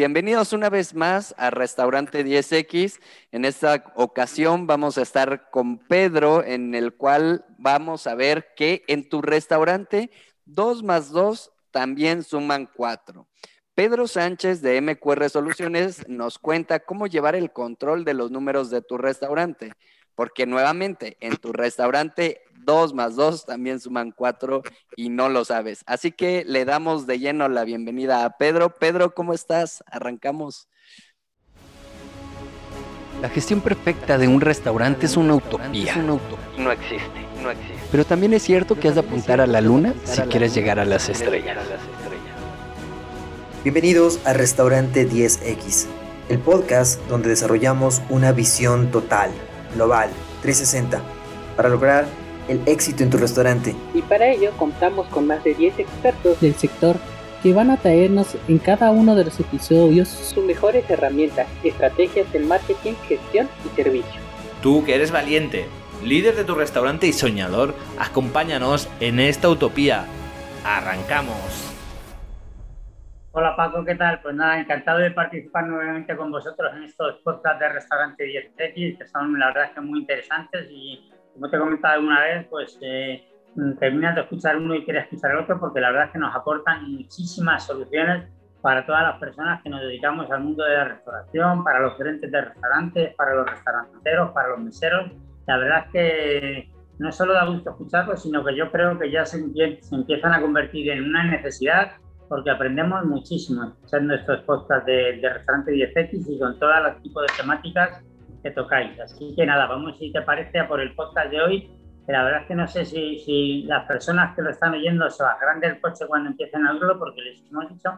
bienvenidos una vez más a Restaurante 10X. En esta ocasión vamos a estar con Pedro, en el cual vamos a ver que en tu restaurante 2 más 2 también suman 4. Pedro Sánchez de MQR Soluciones nos cuenta cómo llevar el control de los números de tu restaurante, porque nuevamente en tu restaurante 2 más 2 también suman 4 y no lo sabes. Así que le damos de lleno la bienvenida a Pedro. Pedro, ¿cómo estás? Arrancamos. La gestión perfecta de un restaurante es una utopía. No existe, no existe. Pero también es cierto que has de apuntar a la luna si quieres llegar a las estrellas. Bienvenidos a Restaurante 10X, el podcast donde desarrollamos una visión total, global, 360, para lograr el éxito en tu restaurante. Y para ello contamos con más de 10 expertos del sector que van a traernos en cada uno de los episodios sus mejores herramientas, estrategias de marketing, gestión y servicio. Tú que eres valiente, líder de tu restaurante y soñador, acompáñanos en esta utopía. ¡Arrancamos! Hola Paco, ¿qué tal? Pues nada, encantado de participar nuevamente con vosotros en estos podcasts de Restaurante 10X, que son la verdad que muy interesantes y como te he comentado alguna vez, pues eh, terminas de escuchar uno y quieres escuchar el otro porque la verdad es que nos aportan muchísimas soluciones para todas las personas que nos dedicamos al mundo de la restauración, para los gerentes de restaurantes, para los restauranteros, para los meseros. La verdad es que no solo da gusto escucharlos, sino que yo creo que ya se, se empiezan a convertir en una necesidad porque aprendemos muchísimo escuchando estos podcasts de, de Restaurante 10X y con todos los tipos de temáticas que tocáis. Así que nada, vamos si te parece a por el podcast de hoy. Que la verdad es que no sé si, si las personas que lo están oyendo se bajarán del coche cuando empiecen a oírlo, porque les hemos dicho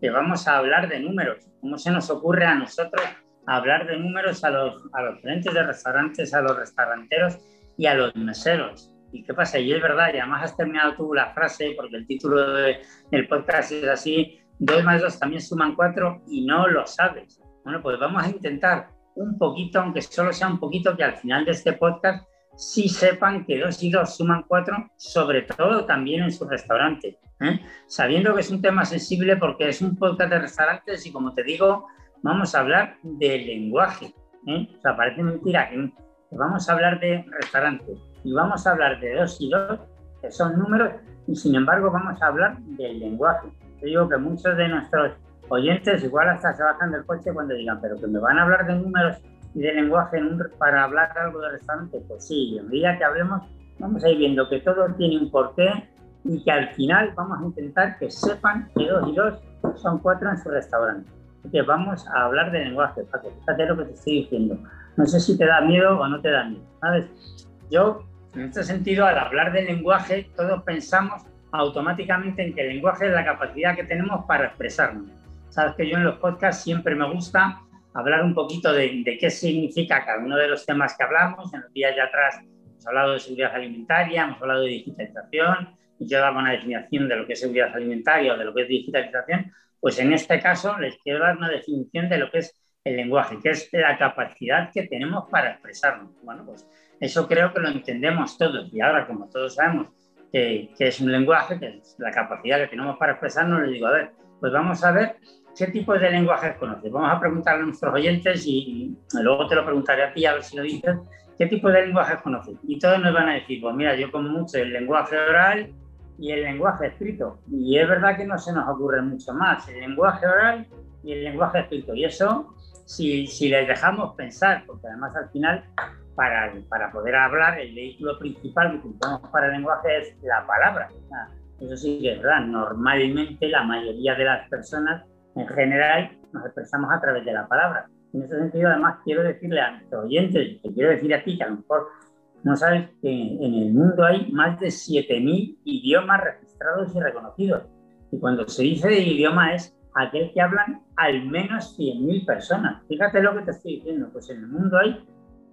que vamos a hablar de números. ¿Cómo se nos ocurre a nosotros hablar de números a los, a los clientes de restaurantes, a los restauranteros y a los meseros? ¿Y qué pasa? Y es verdad, y además has terminado tú la frase, porque el título del podcast es así, 2 más 2 también suman 4 y no lo sabes. Bueno, pues vamos a intentar un poquito, aunque solo sea un poquito, que al final de este podcast sí sepan que dos y dos suman cuatro, sobre todo también en su restaurante. ¿eh? Sabiendo que es un tema sensible porque es un podcast de restaurantes y como te digo, vamos a hablar del lenguaje. ¿eh? O sea, parece mentira que vamos a hablar de restaurantes y vamos a hablar de dos y dos, que son números, y sin embargo vamos a hablar del lenguaje. Te digo que muchos de nuestros oyentes igual hasta se bajan del coche cuando digan, pero que me van a hablar de números y de lenguaje para hablar algo de restaurante. Pues sí, en día que hablemos vamos a ir viendo que todo tiene un porqué y que al final vamos a intentar que sepan que dos y dos son cuatro en su restaurante. Vamos a hablar de lenguaje, que fíjate lo que te estoy diciendo. No sé si te da miedo o no te da miedo, ¿sabes? Yo, en este sentido, al hablar de lenguaje, todos pensamos automáticamente en que el lenguaje es la capacidad que tenemos para expresarnos. Sabes que yo en los podcasts siempre me gusta hablar un poquito de, qué significa cada uno de los temas que hablamos. En los días de atrás hemos hablado de seguridad alimentaria, hemos hablado de digitalización, yo daba una definición de lo que es seguridad alimentaria o de lo que es digitalización. Pues en este caso les quiero dar una definición de lo que es el lenguaje, que es la capacidad que tenemos para expresarnos. Bueno, pues eso creo que lo entendemos todos y ahora como todos sabemos que, que es un lenguaje, que es la capacidad que tenemos para expresarnos, les digo, a ver, pues vamos a ver ¿Qué tipo de lenguajes conoces? Vamos a preguntarle a nuestros oyentes y, luego te lo preguntaré a ti a ver si lo dices. ¿Qué tipo de lenguajes conoces? Y todos nos van a decir, pues mira, yo como mucho el lenguaje oral y el lenguaje escrito. Y es verdad que no se nos ocurre mucho más, el lenguaje oral y el lenguaje escrito. Y eso, si, si les dejamos pensar, porque además al final, para, para poder hablar, el vehículo principal que utilizamos para el lenguaje es la palabra. Eso sí que es verdad. Normalmente la mayoría de las personas en general nos expresamos a través de la palabra. En ese sentido, además, quiero decirle a nuestros oyentes, te quiero decir a ti, que a lo mejor no sabes que en el mundo hay más de 7.000 idiomas registrados y reconocidos. Y cuando se dice de idioma es aquel que hablan al menos 100.000 personas. Fíjate lo que te estoy diciendo, pues en el mundo hay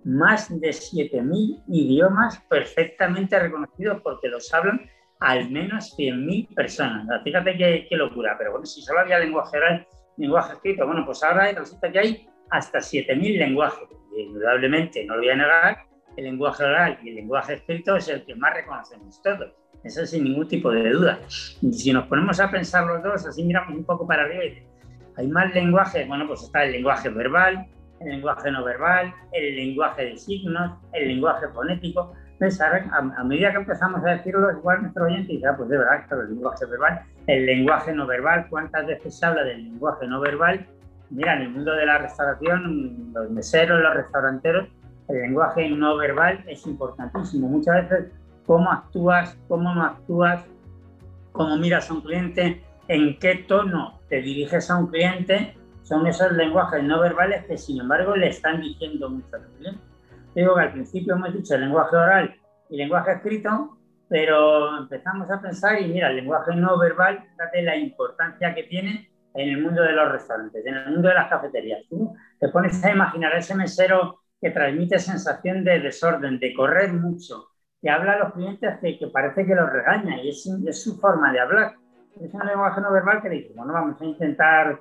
más de 7.000 idiomas perfectamente reconocidos porque los hablan al menos 100.000 personas. Fíjate qué, locura, pero bueno, si solo había lenguaje oral, lenguaje escrito, bueno, pues ahora resulta que hay hasta 7.000 lenguajes. Indudablemente, no lo voy a negar, el lenguaje oral y el lenguaje escrito es el que más reconocemos todos. Eso sin ningún tipo de duda. Y si nos ponemos a pensar los dos, así miramos un poco para arriba y hay más lenguajes, bueno, pues está el lenguaje verbal, el lenguaje no verbal, el lenguaje de signos, el lenguaje fonético. A, medida que empezamos a decirlo, igual nuestro oyente dice, ah, pues de verdad, el lenguaje verbal, el lenguaje no verbal, ¿cuántas veces se habla del lenguaje no verbal? Mira, en el mundo de la restauración, los meseros, los restauranteros, el lenguaje no verbal es importantísimo. Muchas veces, cómo actúas, cómo no actúas, cómo miras a un cliente, en qué tono te diriges a un cliente, son esos lenguajes no verbales que sin embargo le están diciendo mucho al cliente. Digo que al principio hemos dicho el lenguaje oral y lenguaje escrito, pero empezamos a pensar y mira, el lenguaje no verbal, fíjate la importancia que tiene en el mundo de los restaurantes, en el mundo de las cafeterías. Tú te pones a imaginar ese mesero que transmite sensación de desorden, de correr mucho, que habla a los clientes que, que parece que los regaña y es, es su forma de hablar es un lenguaje no verbal que dice, bueno, vamos a intentar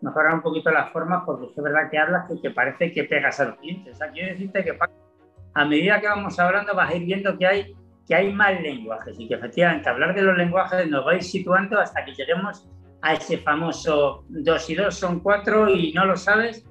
mejorar un poquito las formas porque es verdad que hablas que, que parece que pegas a los clientes. O sea, quiero decirte que a medida que vamos hablando vas a ir viendo que hay, que hay más lenguajes y que efectivamente hablar de los lenguajes nos va a ir situando hasta que lleguemos a ese famoso dos y dos son cuatro y no lo sabes.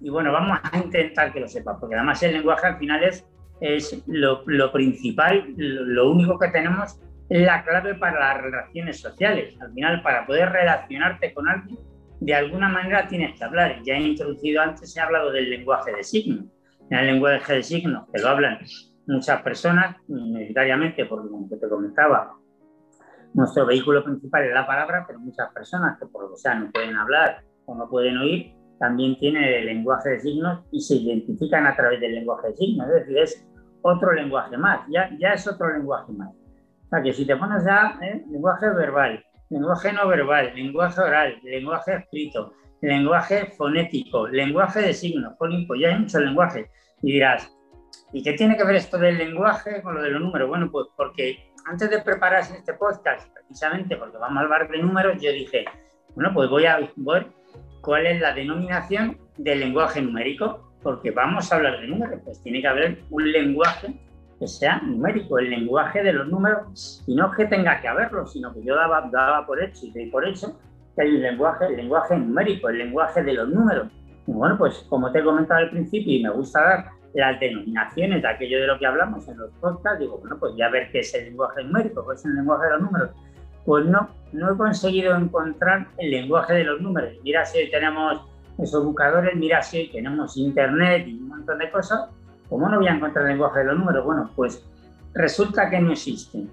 Y bueno, vamos a intentar que lo sepas, porque además el lenguaje al final es, es lo, lo principal, lo, lo único que tenemos la clave para las relaciones sociales. Al final, para poder relacionarte con alguien, de alguna manera tienes que hablar. Ya he introducido antes, he hablado del lenguaje de signos. En el lenguaje de signos, que lo hablan muchas personas, necesariamente, porque como te comentaba, nuestro vehículo principal es la palabra, pero muchas personas que por lo que sea no pueden hablar o no pueden oír, también tienen el lenguaje de signos y se identifican a través del lenguaje de signos. Es decir, es otro lenguaje más, ya, ya es otro lenguaje más. O sea, que si te pones ya ¿eh? lenguaje verbal, lenguaje no verbal, lenguaje oral, lenguaje escrito, lenguaje fonético, lenguaje de signos, pólipo, ya hay muchos lenguajes. Y dirás, ¿y qué tiene que ver esto del lenguaje con lo de los números? Bueno, pues porque antes de prepararse este podcast, precisamente porque vamos a hablar de números, yo dije, bueno, pues voy a ver cuál es la denominación del lenguaje numérico, porque vamos a hablar de números, pues tiene que haber un lenguaje que sea numérico, el lenguaje de los números, y no que tenga que haberlo, sino que yo daba, daba por hecho y por hecho que hay un lenguaje, lenguaje numérico, el lenguaje de los números. Y bueno, pues como te he comentado al principio y me gusta dar las denominaciones de aquello de lo que hablamos en los podcasts, digo, bueno, pues ya ver qué es el lenguaje numérico, qué es el lenguaje de los números. Pues no, no he conseguido encontrar el lenguaje de los números. Mira si hoy tenemos esos buscadores, mira si hoy tenemos internet y un montón de cosas, ¿Cómo no voy a encontrar el lenguaje de los números? Bueno, pues resulta que no existen.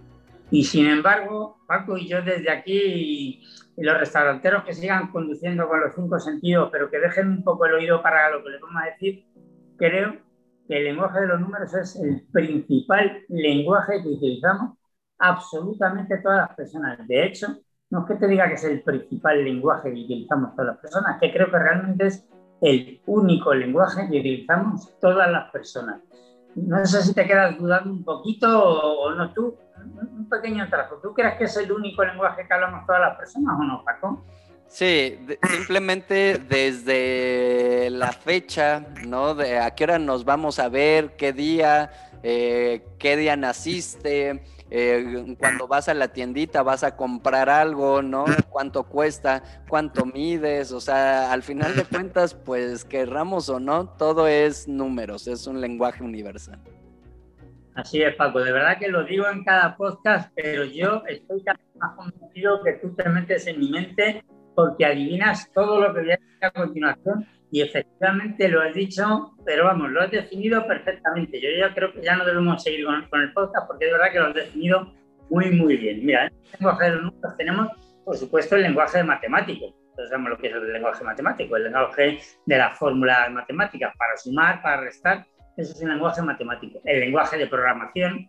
Y sin embargo, Paco y yo desde aquí, y los restauranteros que sigan conduciendo con los cinco sentidos, pero que dejen un poco el oído para lo que les vamos a decir, creo que el lenguaje de los números es el principal lenguaje que utilizamos absolutamente todas las personas. De hecho, no es que te diga que es el principal lenguaje que utilizamos todas las personas, que creo que realmente es el único lenguaje que utilizamos todas las personas. No sé si te quedas dudando un poquito o, no tú. Un pequeño trazo. ¿Tú crees que es el único lenguaje que hablamos todas las personas o no, Paco? Sí, simplemente desde la fecha, ¿no? De a qué hora nos vamos a ver, qué día, eh, qué día naciste, eh, cuando vas a la tiendita vas a comprar algo, ¿no? ¿Cuánto cuesta? ¿Cuánto mides? O sea, al final de cuentas, pues querramos o no, todo es números, es un lenguaje universal. Así es, Paco, de verdad que lo digo en cada podcast, pero yo estoy cada vez más convencido que tú te metes en mi mente porque adivinas todo lo que voy a decir a continuación y efectivamente lo has dicho, pero vamos, lo has definido perfectamente. Yo ya creo que ya no debemos seguir con, el podcast porque es verdad que lo has definido muy, muy bien. Mira, en el lenguaje de los números tenemos, por supuesto, el lenguaje matemático. Entonces sabemos lo que es el lenguaje matemático, el lenguaje de las fórmulas matemáticas para sumar, para restar. Eso es el lenguaje matemático. El lenguaje de programación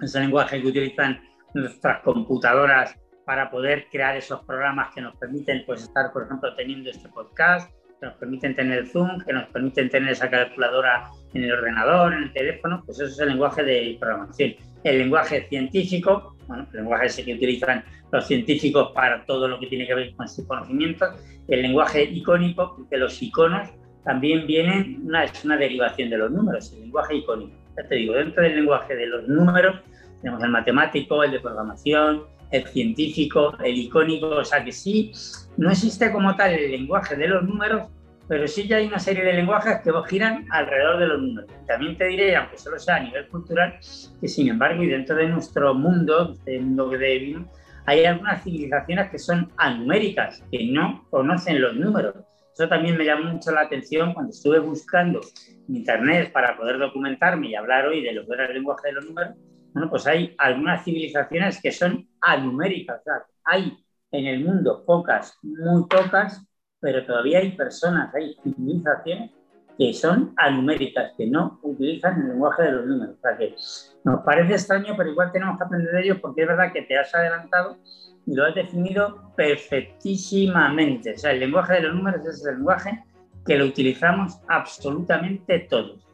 es el lenguaje que utilizan nuestras computadoras para poder crear esos programas que nos permiten pues, estar, por ejemplo, teniendo este podcast que nos permiten tener Zoom, que nos permiten tener esa calculadora en el ordenador, en el teléfono, pues eso es el lenguaje de programación. El lenguaje científico, bueno, el lenguaje ese que utilizan los científicos para todo lo que tiene que ver con su conocimiento, el lenguaje icónico, porque los iconos también vienen, una, es una derivación de los números, el lenguaje icónico. Ya te digo, dentro del lenguaje de los números tenemos el matemático, el de programación, el científico, el icónico, o sea que sí, no existe como tal el lenguaje de los números, pero sí ya hay una serie de lenguajes que giran alrededor de los números. También te diré, aunque solo sea a nivel cultural, que sin embargo, y dentro de nuestro mundo, el mundo que vivimos, hay algunas civilizaciones que son anuméricas, que no conocen los números. Eso también me llamó mucho la atención cuando estuve buscando en Internet para poder documentarme y hablar hoy de lo que era el lenguaje de los números. Bueno, pues hay algunas civilizaciones que son anuméricas. Hay en el mundo pocas, muy pocas, pero todavía hay personas, hay civilizaciones que son anuméricas, que no utilizan el lenguaje de los números. O sea que nos parece extraño, pero igual tenemos que aprender de ellos porque es verdad que te has adelantado y lo has definido perfectísimamente. O sea, el lenguaje de los números es el lenguaje que lo utilizamos absolutamente todos.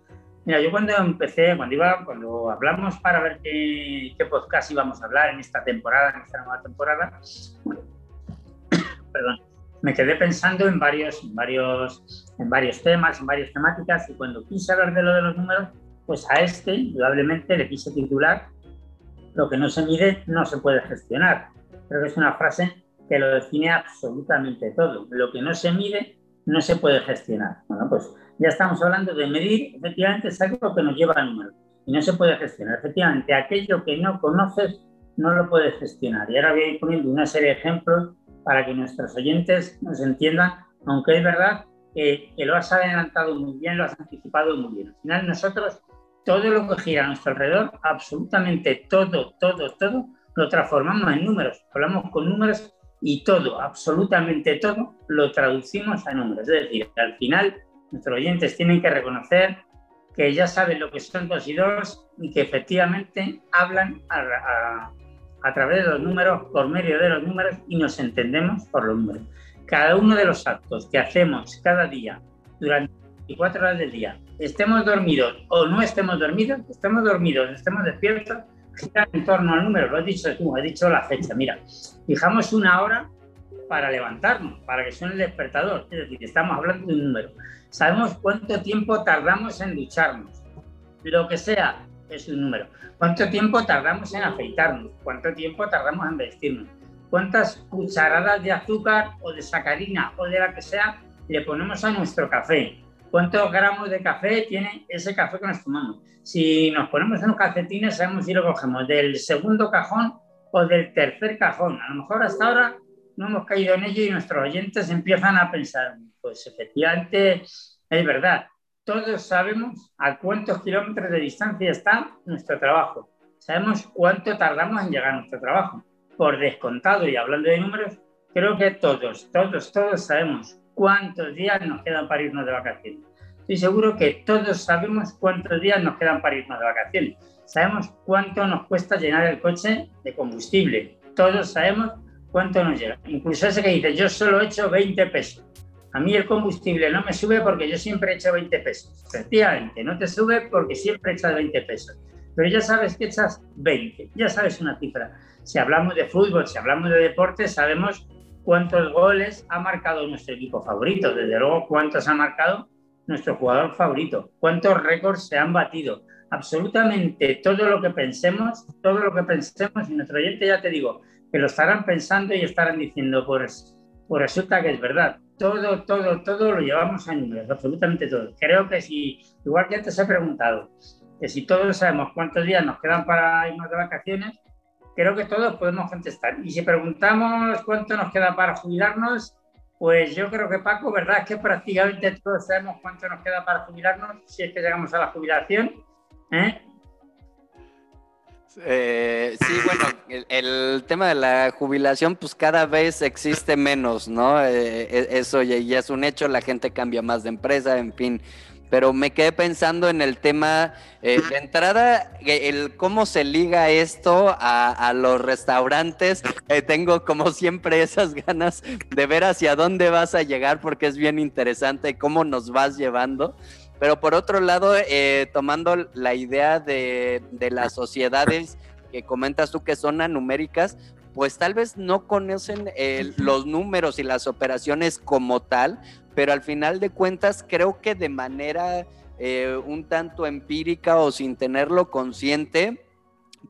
Mira, yo cuando empecé, cuando iba, cuando hablamos para ver qué, qué podcast íbamos a hablar en esta temporada, en esta nueva temporada, perdón, me quedé pensando en varios, varios, en varios temas, en varias temáticas, y cuando quise hablar de lo de los números, pues a este, indudablemente, le quise titular Lo que no se mide no se puede gestionar. Creo que es una frase que lo define absolutamente todo. Lo que no se mide no se puede gestionar. Bueno, pues ya estamos hablando de medir, efectivamente, es algo que nos lleva a números y no se puede gestionar. Efectivamente, aquello que no conoces no lo puedes gestionar. Y ahora voy a ir poniendo una serie de ejemplos para que nuestros oyentes nos entiendan, aunque es verdad que, lo has adelantado muy bien, lo has anticipado muy bien. Al final nosotros, todo lo que gira a nuestro alrededor, absolutamente todo, todo, todo, lo transformamos en números. Hablamos con números y todo, absolutamente todo, lo traducimos a números. Es decir, al final nuestros oyentes tienen que reconocer que ya saben lo que son dos y dos y que efectivamente hablan a a través de los números, por medio de los números y nos entendemos por los números. Cada uno de los actos que hacemos cada día durante 24 horas del día, estemos dormidos o no estemos dormidos, estemos dormidos, estemos despiertos, en torno al número. Lo has dicho tú, has dicho la fecha. Mira, fijamos una hora para levantarnos, para que suene el despertador. Es decir, estamos hablando de un número. Sabemos cuánto tiempo tardamos en ducharnos. Lo que sea, es un número. ¿Cuánto tiempo tardamos en afeitarnos? ¿Cuánto tiempo tardamos en vestirnos? ¿Cuántas cucharadas de azúcar o de sacarina o de la que sea le ponemos a nuestro café? ¿Cuántos gramos de café tiene ese café que nos tomamos? Si nos ponemos unos calcetines, sabemos si lo cogemos del segundo cajón o del tercer cajón. A lo mejor hasta ahora no hemos caído en ello y nuestros oyentes empiezan a pensar, pues efectivamente es verdad, todos sabemos a cuántos kilómetros de distancia está nuestro trabajo. Sabemos cuánto tardamos en llegar a nuestro trabajo. Por descontado y hablando de números, creo que todos, todos, todos sabemos cuántos días nos quedan para irnos de vacaciones. Estoy seguro que todos sabemos cuántos días nos quedan para irnos de vacaciones. Sabemos cuánto nos cuesta llenar el coche de combustible. Todos sabemos cuánto nos llega. Incluso ese que dice, yo solo he hecho 20 pesos. A mí el combustible no me sube porque yo siempre he hecho 20 pesos. Efectivamente, no te sube porque siempre echas 20 pesos. Pero ya sabes que echas 20, ya sabes una cifra. Si hablamos de fútbol, si hablamos de deporte, sabemos cuántos goles ha marcado nuestro equipo favorito. Desde luego, cuántos ha marcado nuestro jugador favorito. Cuántos récords se han batido. Absolutamente todo lo que pensemos, todo lo que pensemos, y nuestro oyente ya te digo, que lo estarán pensando y estarán diciendo, pues, pues resulta que es verdad todo, todo, todo lo llevamos a números, absolutamente todo. Creo que si, igual que antes he preguntado, que si todos sabemos cuántos días nos quedan para irnos de vacaciones, creo que todos podemos contestar. Y si preguntamos cuánto nos queda para jubilarnos, pues yo creo que Paco, ¿verdad? Es que prácticamente todos sabemos cuánto nos queda para jubilarnos, si es que llegamos a la jubilación. ¿eh? Eh, sí, bueno, el, tema de la jubilación, pues cada vez existe menos, ¿no? Eh, e, eso ya, es un hecho, la gente cambia más de empresa, en fin. Pero me quedé pensando en el tema eh, de entrada, el cómo se liga esto a, los restaurantes. tengo como siempre esas ganas de ver hacia dónde vas a llegar porque es bien interesante cómo nos vas llevando. Pero por otro lado, eh, tomando la idea de, las sociedades que comentas tú que son anuméricas, pues tal vez no conocen los números y las operaciones como tal, pero al final de cuentas creo que de manera eh, un tanto empírica o sin tenerlo consciente,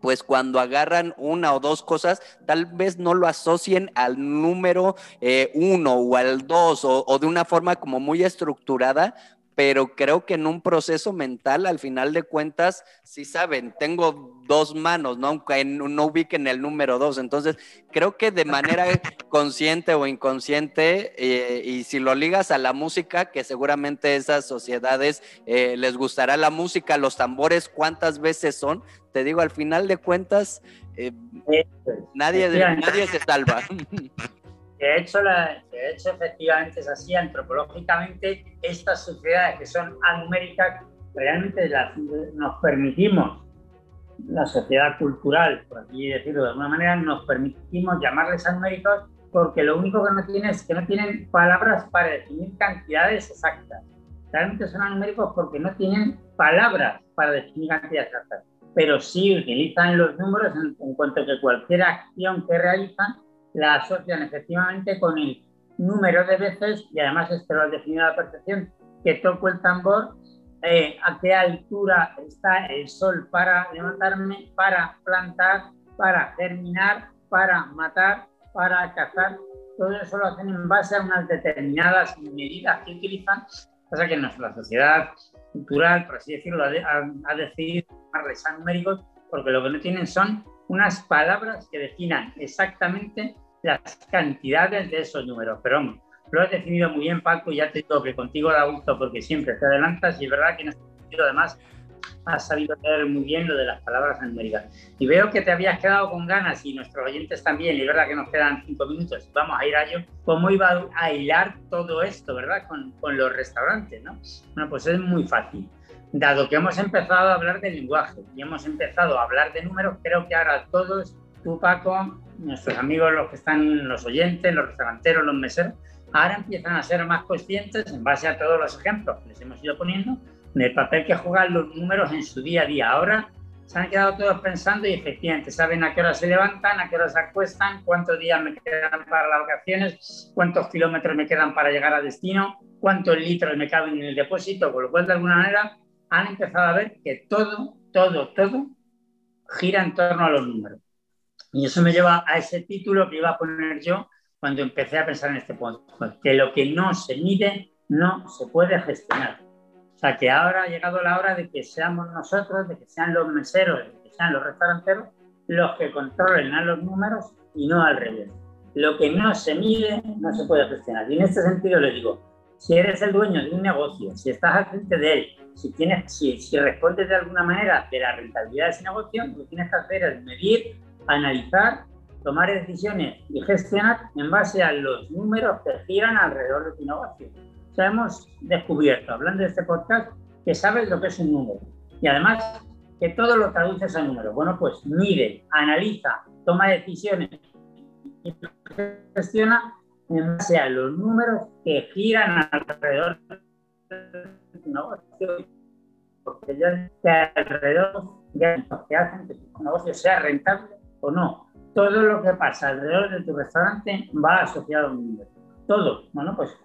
pues cuando agarran una o dos cosas, tal vez no lo asocien al número eh, uno o al dos o, o de una forma como muy estructurada, pero creo que en un proceso mental, al final de cuentas, sí saben, tengo dos manos, ¿no? Aunque no ubiquen el número dos. Entonces, creo que de manera consciente o inconsciente, eh, y si lo ligas a la música, que seguramente esas sociedades eh, les gustará la música, los tambores, ¿cuántas veces son? Te digo, al final de cuentas, eh, nadie, nadie se salva. De hecho, la, de hecho, efectivamente es así. Antropológicamente, estas sociedades que son anuméricas, realmente las, nos permitimos, la sociedad cultural, por así decirlo de alguna manera, nos permitimos llamarles anuméricos porque lo único que no tienen es que no tienen palabras para definir cantidades exactas. Realmente son anuméricos porque no tienen palabras para definir cantidades exactas, pero sí utilizan los números en, en cuanto a que cualquier acción que realizan la asocian efectivamente con el número de veces, y además esto lo ha definido la perfección, que toco el tambor, eh, a qué altura está el sol para levantarme, para plantar, para terminar, para matar, para cazar. Todo eso lo hacen en base a unas determinadas medidas que utilizan. Pasa que nuestra sociedad cultural, por así decirlo, ha, ha decidido llamarles a numéricos porque lo que no tienen son unas palabras que definan exactamente las cantidades de esos números. Pero vamos, lo has definido muy bien, Paco, y ya te digo que contigo da gusto porque siempre te adelantas y es verdad que en este sentido además has sabido leer muy bien lo de las palabras numéricas. Y veo que te habías quedado con ganas y nuestros oyentes también, y es verdad que nos quedan cinco minutos, vamos a ir a ello, cómo iba a hilar todo esto, ¿verdad? Con, con los restaurantes, ¿no? Bueno, pues es muy fácil. Dado que hemos empezado a hablar de lenguaje y hemos empezado a hablar de números, creo que ahora todos, tú Paco, nuestros amigos, los que están, los oyentes, los restauranteros, los meseros, ahora empiezan a ser más conscientes en base a todos los ejemplos que les hemos ido poniendo del papel que juegan los números en su día a día. Ahora se han quedado todos pensando y efectivamente saben a qué hora se levantan, a qué hora se acuestan, cuántos días me quedan para las vacaciones, cuántos kilómetros me quedan para llegar a destino, cuántos litros me caben en el depósito, con lo cual de alguna manera han empezado a ver que todo, todo, todo gira en torno a los números. Y eso me lleva a ese título que iba a poner yo cuando empecé a pensar en este punto, que lo que no se mide no se puede gestionar. O sea, que ahora ha llegado la hora de que seamos nosotros, de que sean los meseros, de que sean los restauranteros los que controlen a los números y no al revés. Lo que no se mide no se puede gestionar. Y en este sentido le digo, si eres el dueño de un negocio, si estás al frente de él, si, tienes, si, si respondes de alguna manera de la rentabilidad de ese negocio, lo que tienes que hacer es medir analizar, tomar decisiones y gestionar en base a los números que giran alrededor de tu negocio. O hemos descubierto, hablando de este podcast, que sabes lo que es un número. Y además, que todo lo traduces a números. Bueno, pues mide, analiza, toma decisiones y gestiona en base a los números que giran alrededor de tu negocio. Porque ya que alrededor ya que hacen que tu negocio sea rentable o no. Todo lo que pasa alrededor de tu restaurante va asociado a un número. Todo. Bueno, pues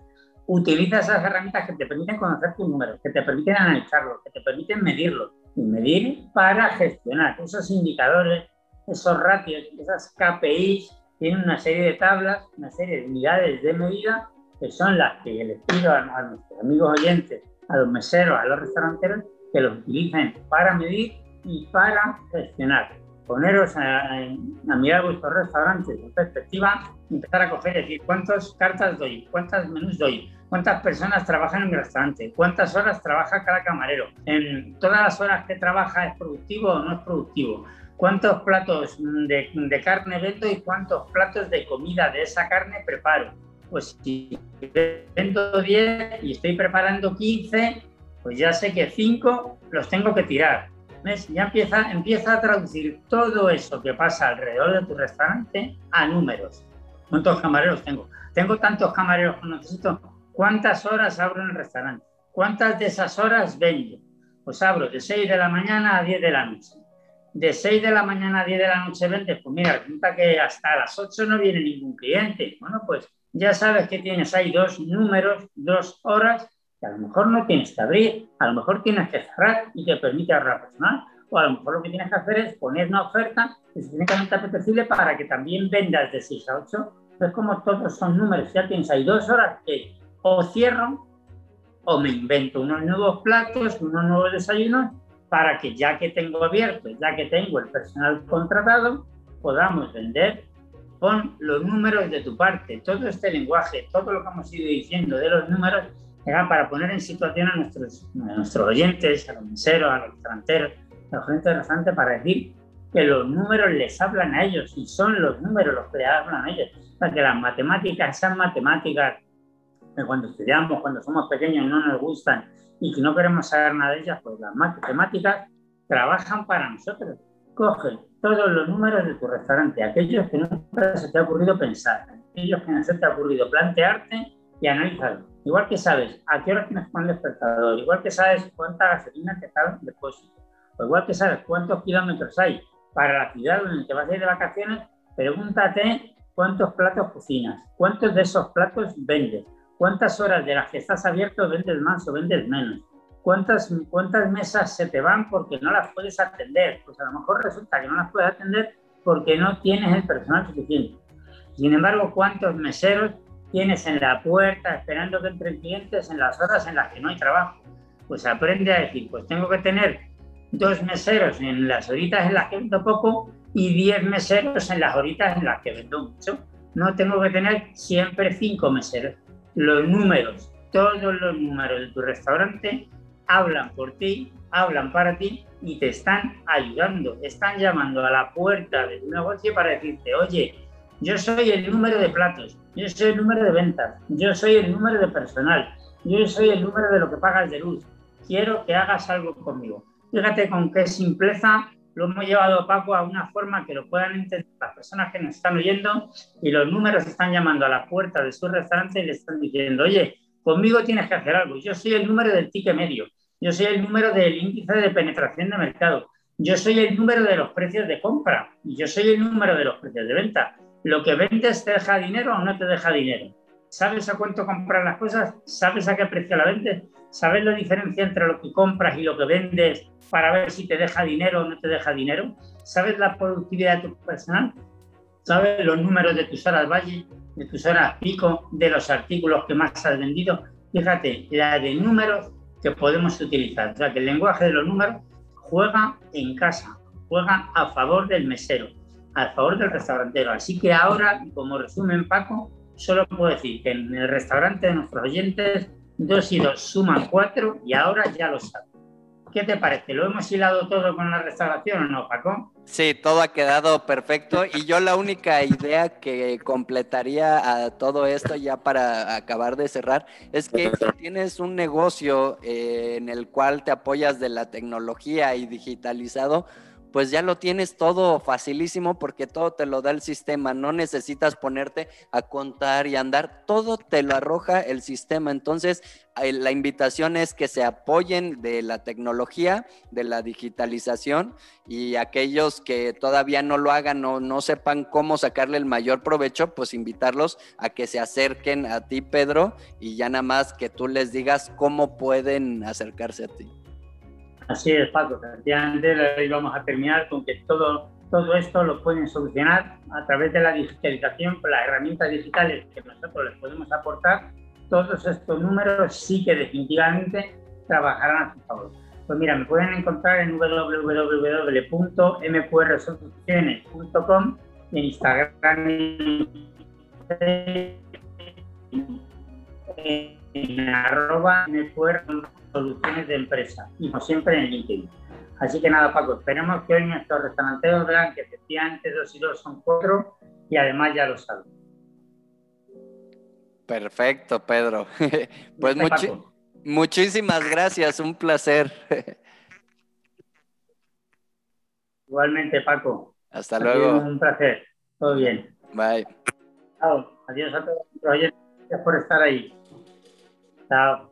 utiliza esas herramientas que te permiten conocer tus números, que te permiten analizarlo, que te permiten medirlo. Y medir para gestionar esos indicadores, esos ratios, esas KPIs, tienen una serie de tablas, una serie de unidades de medida que son las que les pido a, a nuestros amigos oyentes, a los meseros, a los restauranteros, que los utilicen para medir y para gestionar poneros a, a, mirar vuestros restaurantes en perspectiva empezar a coger decir cuántas cartas doy, cuántas menús doy, cuántas personas trabajan en mi restaurante, cuántas horas trabaja cada camarero, en todas las horas que trabaja es productivo o no es productivo, cuántos platos de, de carne vendo y cuántos platos de comida de esa carne preparo. Pues si vendo 10 y estoy preparando 15, pues ya sé que 5 los tengo que tirar ya empieza, empieza a traducir todo eso que pasa alrededor de tu restaurante a números. ¿Cuántos camareros tengo? Tengo tantos camareros que necesito. ¿Cuántas horas abro en el restaurante? ¿Cuántas de esas horas vendo? Pues abro de 6 de la mañana a 10 de la noche. De 6 de la mañana a 10 de la noche vendes, pues mira, resulta que hasta las 8 no viene ningún cliente. Bueno, pues ya sabes que tienes ahí dos números, dos horas que a lo mejor no tienes que abrir, a lo mejor tienes que cerrar y te permite ahorrar personal, o a lo mejor lo que tienes que hacer es poner una oferta suficientemente apetecible para que también vendas de 6 a 8. Es como todos son números, ya tienes ahí dos horas que o cierro o me invento unos nuevos platos, unos nuevos desayunos para que ya que tengo abierto, ya que tengo el personal contratado, podamos vender con los números de tu parte. Todo este lenguaje, todo lo que hemos ido diciendo de los números, para poner en situación a nuestros, nuestros oyentes, a los meseros, a los extranjeros, a la gente restante, para decir que los números les hablan a ellos y son los números los que les hablan a ellos. Para que las matemáticas, esas matemáticas que cuando estudiamos, cuando somos pequeños no nos gustan y que no queremos saber nada de ellas, pues las matemáticas trabajan para nosotros. Coge todos los números de tu restaurante, aquellos que nunca se te ha ocurrido pensar, aquellos que no se te ha ocurrido plantearte y analizarlos. Igual que sabes a qué hora tienes que poner el despertador, igual que sabes cuánta gasolina te está en depósito, o igual que sabes cuántos kilómetros hay para la ciudad donde te vas a ir de vacaciones, pregúntate cuántos platos cocinas, cuántos de esos platos vendes, cuántas horas de las que estás abierto vendes más o vendes menos, cuántas, cuántas mesas se te van porque no las puedes atender. Pues a lo mejor resulta que no las puedes atender porque no tienes el personal suficiente. Sin embargo, cuántos meseros tienes en la puerta esperando que entren clientes en las horas en las que no hay trabajo. Pues aprende a decir, pues tengo que tener dos meseros en las horitas en las que vendo poco y diez meseros en las horitas en las que vendo mucho. No tengo que tener siempre cinco meseros. Los números, todos los números de tu restaurante hablan por ti, hablan para ti y te están ayudando, están llamando a la puerta de tu negocio para decirte, oye, yo soy el número de platos, yo soy el número de ventas, yo soy el número de personal, yo soy el número de lo que pagas de luz, quiero que hagas algo conmigo. Fíjate con qué simpleza lo hemos llevado, Paco, a una forma que lo puedan entender las personas que nos están oyendo y los números están llamando a la puerta de su restaurante y le están diciendo, oye, conmigo tienes que hacer algo, yo soy el número del ticket medio, yo soy el número del índice de penetración de mercado. Yo soy el número de los precios de compra. Yo soy el número de los precios de venta. ¿Lo que vendes te deja dinero o no te deja dinero? ¿Sabes a cuánto compras las cosas? ¿Sabes a qué precio la vendes? ¿Sabes la diferencia entre lo que compras y lo que vendes para ver si te deja dinero o no te deja dinero? ¿Sabes la productividad de tu personal? ¿Sabes los números de tus horas valle, de tus horas pico, de los artículos que más has vendido? Fíjate, la de números que podemos utilizar. O sea, que el lenguaje de los números juega en casa, juega a favor del mesero, a favor del restaurantero. Así que ahora, como resumen Paco, solo puedo decir que en el restaurante de nuestros oyentes, dos y dos suman cuatro y ahora ya lo saben. ¿Qué te parece? ¿Lo hemos hilado todo con la restauración o no, Paco? Sí, todo ha quedado perfecto y yo la única idea que completaría a todo esto ya para acabar de cerrar es que si tienes un negocio eh, en el cual te apoyas de la tecnología y digitalizado, pues ya lo tienes todo facilísimo porque todo te lo da el sistema, no necesitas ponerte a contar y andar, todo te lo arroja el sistema. Entonces, eh, la invitación es que se apoyen de la tecnología, de la digitalización y aquellos que todavía no lo hagan o no sepan cómo sacarle el mayor provecho, pues invitarlos a que se acerquen a ti, Pedro, y ya nada más que tú les digas cómo pueden acercarse a ti. Así es, Paco. Efectivamente, hoy vamos a terminar con que todo, todo esto lo pueden solucionar a través de la digitalización, con las herramientas digitales que nosotros les podemos aportar. Todos estos números sí que definitivamente trabajarán a su favor. Pues mira, me pueden encontrar en www.mqrsoluciones.com en Instagram en arroba mqr soluciones de empresa y como siempre en LinkedIn. Así que nada, Paco, esperemos que hoy nuestros restauranteros vean que efectivamente dos y dos son cuatro y además ya lo saben. Perfecto, Pedro. pues muchísimas gracias, un placer. Igualmente, Paco. Hasta luego. Un placer. Todo bien. Bye. Chao. Adiós a todos. Gracias por estar ahí. Chao.